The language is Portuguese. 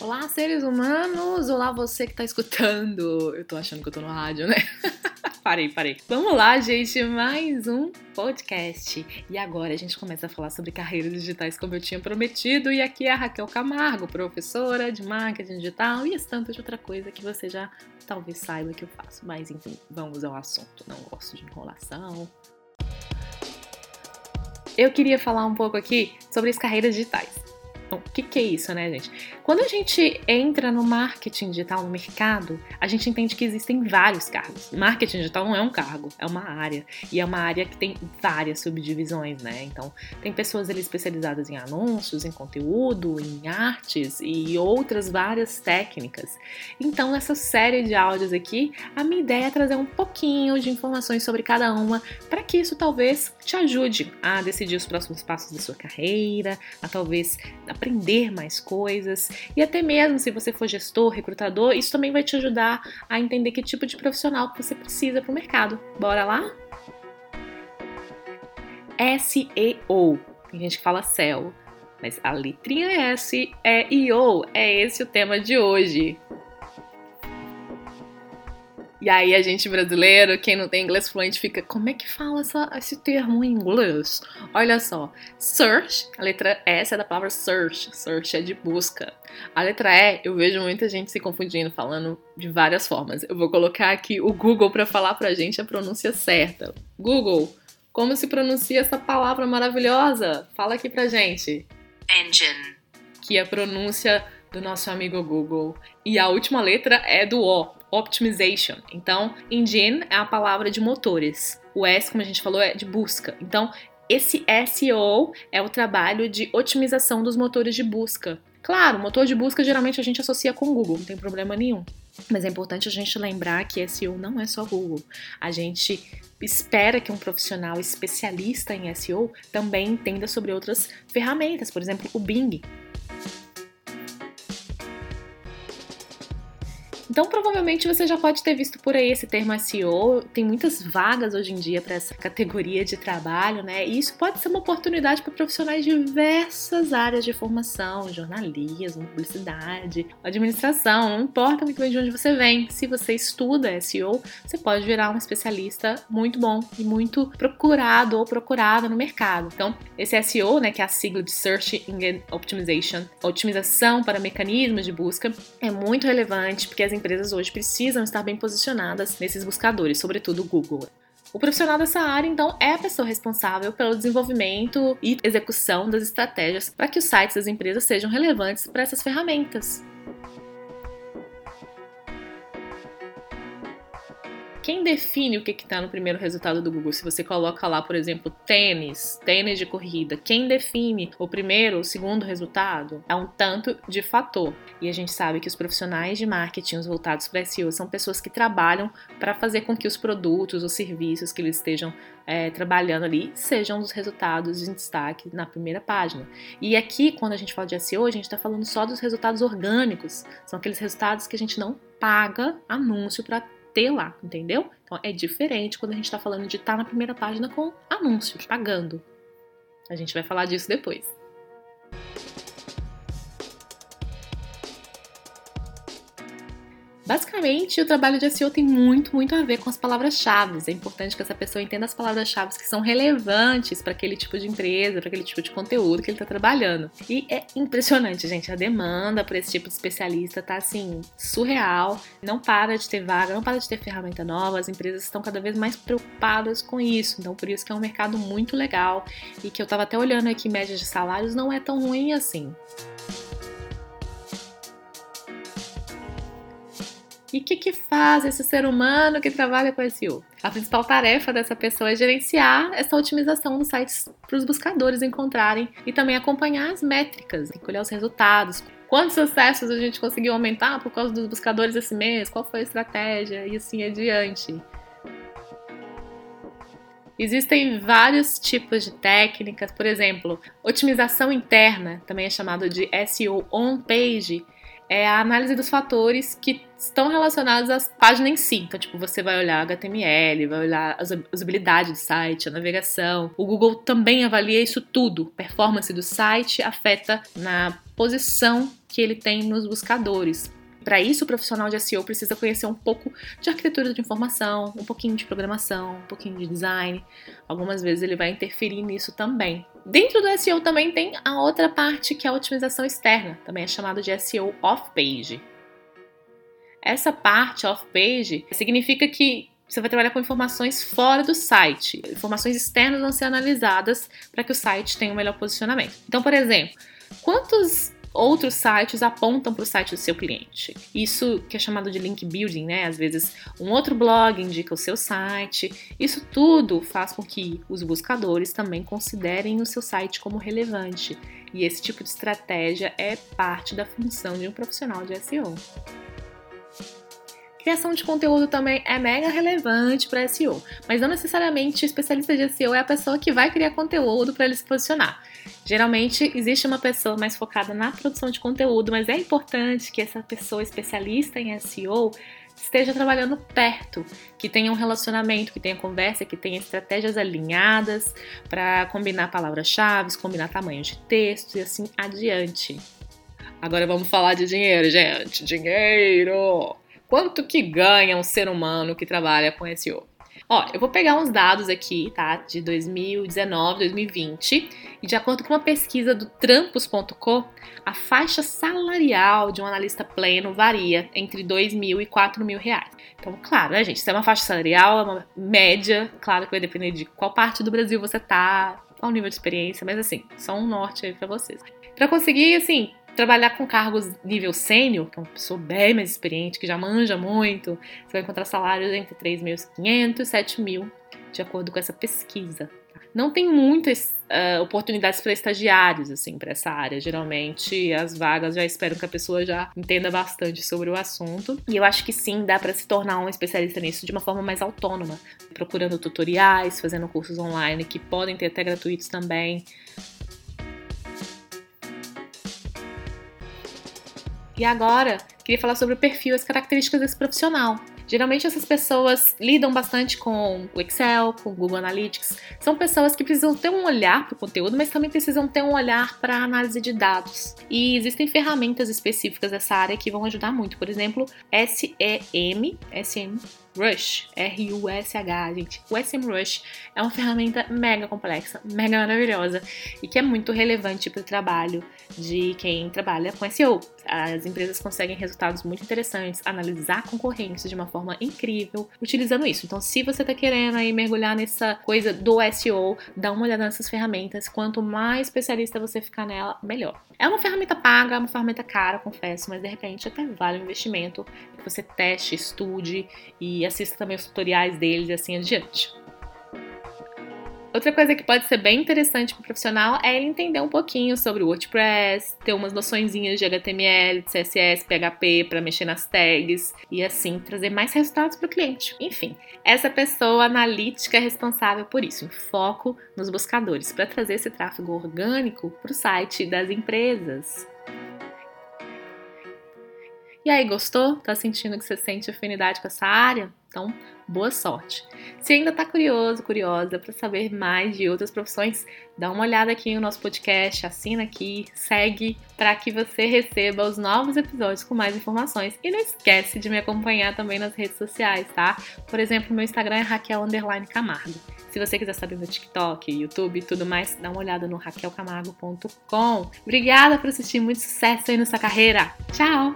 Olá, seres humanos! Olá, você que tá escutando! Eu tô achando que eu tô no rádio, né? parei, parei. Vamos lá, gente, mais um podcast. E agora a gente começa a falar sobre carreiras digitais como eu tinha prometido. E aqui é a Raquel Camargo, professora de marketing digital e estampa de outra coisa que você já talvez saiba que eu faço. Mas enfim, vamos ao assunto. Não gosto de enrolação. Eu queria falar um pouco aqui sobre as carreiras digitais. Bom, o que, que, é isso, né, gente? Quando a gente entra no marketing digital, no mercado, a gente entende que existem vários cargos. Marketing digital não é um cargo, é uma área. E é uma área que tem várias subdivisões, né? Então, tem pessoas ali especializadas em anúncios, em conteúdo, em artes e outras várias técnicas. Então, nessa série de áudios aqui, a minha ideia é trazer um pouquinho de informações sobre cada uma, para que isso talvez te ajude a decidir os próximos passos da sua carreira, a talvez aprender mais coisas e até mesmo se você for gestor, recrutador, isso também vai te ajudar a entender que tipo de profissional que você precisa para o mercado. Bora lá? SEO. Tem gente que fala SEO, mas a letrinha S é IO. É esse o tema de hoje. E aí a gente brasileiro, quem não tem inglês fluente, fica, como é que fala essa, esse termo em inglês? Olha só, search, a letra S é da palavra search, search é de busca. A letra E, eu vejo muita gente se confundindo, falando de várias formas. Eu vou colocar aqui o Google para falar pra gente a pronúncia certa. Google, como se pronuncia essa palavra maravilhosa? Fala aqui pra gente. Engine. Que é a pronúncia do nosso amigo Google. E a última letra é do O, optimization. Então, engine é a palavra de motores. O S, como a gente falou, é de busca. Então, esse SEO é o trabalho de otimização dos motores de busca. Claro, motor de busca geralmente a gente associa com Google, não tem problema nenhum. Mas é importante a gente lembrar que SEO não é só Google. A gente espera que um profissional especialista em SEO também entenda sobre outras ferramentas, por exemplo, o Bing. Então, provavelmente você já pode ter visto por aí esse termo SEO. Tem muitas vagas hoje em dia para essa categoria de trabalho, né? E isso pode ser uma oportunidade para profissionais de diversas áreas de formação, jornalismo, publicidade, administração. Não importa muito bem de onde você vem. Se você estuda SEO, você pode virar um especialista muito bom e muito procurado ou procurada no mercado. Então, esse SEO, né, que é a sigla de Search Engine Optimization, otimização para mecanismos de busca, é muito relevante porque as empresas hoje precisam estar bem posicionadas nesses buscadores, sobretudo o Google. O profissional dessa área, então, é a pessoa responsável pelo desenvolvimento e execução das estratégias para que os sites das empresas sejam relevantes para essas ferramentas. Quem define o que está no primeiro resultado do Google? Se você coloca lá, por exemplo, tênis, tênis de corrida, quem define o primeiro o segundo resultado? É um tanto de fator. E a gente sabe que os profissionais de marketing voltados para SEO são pessoas que trabalham para fazer com que os produtos, os serviços que eles estejam é, trabalhando ali sejam os resultados em destaque na primeira página. E aqui, quando a gente fala de SEO, a gente está falando só dos resultados orgânicos. São aqueles resultados que a gente não paga anúncio para ter lá, entendeu? Então é diferente quando a gente está falando de estar tá na primeira página com anúncios, pagando. A gente vai falar disso depois. O trabalho de SEO tem muito, muito a ver com as palavras-chave. É importante que essa pessoa entenda as palavras-chave que são relevantes para aquele tipo de empresa, para aquele tipo de conteúdo que ele está trabalhando. E é impressionante, gente. A demanda por esse tipo de especialista tá assim, surreal. Não para de ter vaga, não para de ter ferramenta nova. As empresas estão cada vez mais preocupadas com isso. Então, por isso que é um mercado muito legal e que eu estava até olhando aqui médias de salários não é tão ruim assim. E o que, que faz esse ser humano que trabalha com SEO? A principal tarefa dessa pessoa é gerenciar essa otimização dos sites para os buscadores encontrarem e também acompanhar as métricas, colher os resultados. Quantos acessos a gente conseguiu aumentar por causa dos buscadores esse mês? Qual foi a estratégia? E assim adiante. Existem vários tipos de técnicas, por exemplo, otimização interna, também é chamado de SEO on-page, é a análise dos fatores que estão relacionados à página em si. Então, tipo, você vai olhar HTML, vai olhar a usabilidade do site, a navegação. O Google também avalia isso tudo. Performance do site afeta na posição que ele tem nos buscadores. Para isso, o profissional de SEO precisa conhecer um pouco de arquitetura de informação, um pouquinho de programação, um pouquinho de design. Algumas vezes ele vai interferir nisso também. Dentro do SEO também tem a outra parte que é a otimização externa, também é chamado de SEO off-page. Essa parte off-page significa que você vai trabalhar com informações fora do site. Informações externas vão ser analisadas para que o site tenha um melhor posicionamento. Então, por exemplo, quantos outros sites apontam para o site do seu cliente. Isso que é chamado de link building, né? Às vezes um outro blog indica o seu site. Isso tudo faz com que os buscadores também considerem o seu site como relevante. E esse tipo de estratégia é parte da função de um profissional de SEO. Criação de conteúdo também é mega relevante para SEO, mas não necessariamente o especialista de SEO é a pessoa que vai criar conteúdo para ele se posicionar. Geralmente existe uma pessoa mais focada na produção de conteúdo, mas é importante que essa pessoa especialista em SEO esteja trabalhando perto, que tenha um relacionamento, que tenha conversa, que tenha estratégias alinhadas para combinar palavras-chave, combinar tamanho de texto e assim adiante. Agora vamos falar de dinheiro, gente. Dinheiro! Quanto que ganha um ser humano que trabalha com SEO? Ó, eu vou pegar uns dados aqui, tá? De 2019, 2020, e de acordo com uma pesquisa do trampos.com, a faixa salarial de um analista pleno varia entre 2 mil e 4 mil reais. Então, claro, né, gente? Se é uma faixa salarial, é uma média, claro que vai depender de qual parte do Brasil você tá, qual nível de experiência, mas assim, só um norte aí pra vocês. Para conseguir, assim, trabalhar com cargos nível sênior, que é uma pessoa bem mais experiente, que já manja muito, você vai encontrar salários entre 3.500 e 7.000, de acordo com essa pesquisa. Não tem muitas uh, oportunidades para estagiários, assim, para essa área. Geralmente, as vagas já esperam que a pessoa já entenda bastante sobre o assunto. E eu acho que sim, dá para se tornar um especialista nisso de uma forma mais autônoma, procurando tutoriais, fazendo cursos online que podem ter até gratuitos também. E agora, queria falar sobre o perfil, as características desse profissional. Geralmente essas pessoas lidam bastante com o Excel, com o Google Analytics. São pessoas que precisam ter um olhar para o conteúdo, mas também precisam ter um olhar para a análise de dados. E existem ferramentas específicas dessa área que vão ajudar muito. Por exemplo, SEM, SEM Rush, R-U-S-H, gente. O SEMrush é uma ferramenta mega complexa, mega maravilhosa e que é muito relevante para o trabalho de quem trabalha com SEO. As empresas conseguem resultados muito interessantes, analisar concorrência de uma forma incrível utilizando isso. Então, se você está querendo aí mergulhar nessa coisa do SEO, dá uma olhada nessas ferramentas. Quanto mais especialista você ficar nela, melhor. É uma ferramenta paga, é uma ferramenta cara, confesso, mas de repente até vale o investimento que você teste, estude e assista também os tutoriais deles e assim adiante. Outra coisa que pode ser bem interessante para o profissional é ele entender um pouquinho sobre o WordPress, ter umas noçõezinhas de HTML, de CSS, PHP para mexer nas tags e assim trazer mais resultados para o cliente. Enfim, essa pessoa analítica é responsável por isso, em foco nos buscadores, para trazer esse tráfego orgânico para o site das empresas. E aí, gostou? Tá sentindo que você sente afinidade com essa área? Então, boa sorte. Se ainda está curioso, curiosa para saber mais de outras profissões, dá uma olhada aqui no nosso podcast, assina aqui, segue para que você receba os novos episódios com mais informações. E não esquece de me acompanhar também nas redes sociais, tá? Por exemplo, meu Instagram é Raquel Camargo. Se você quiser saber do TikTok, YouTube e tudo mais, dá uma olhada no raquelcamargo.com. Obrigada por assistir, muito sucesso aí nessa carreira. Tchau!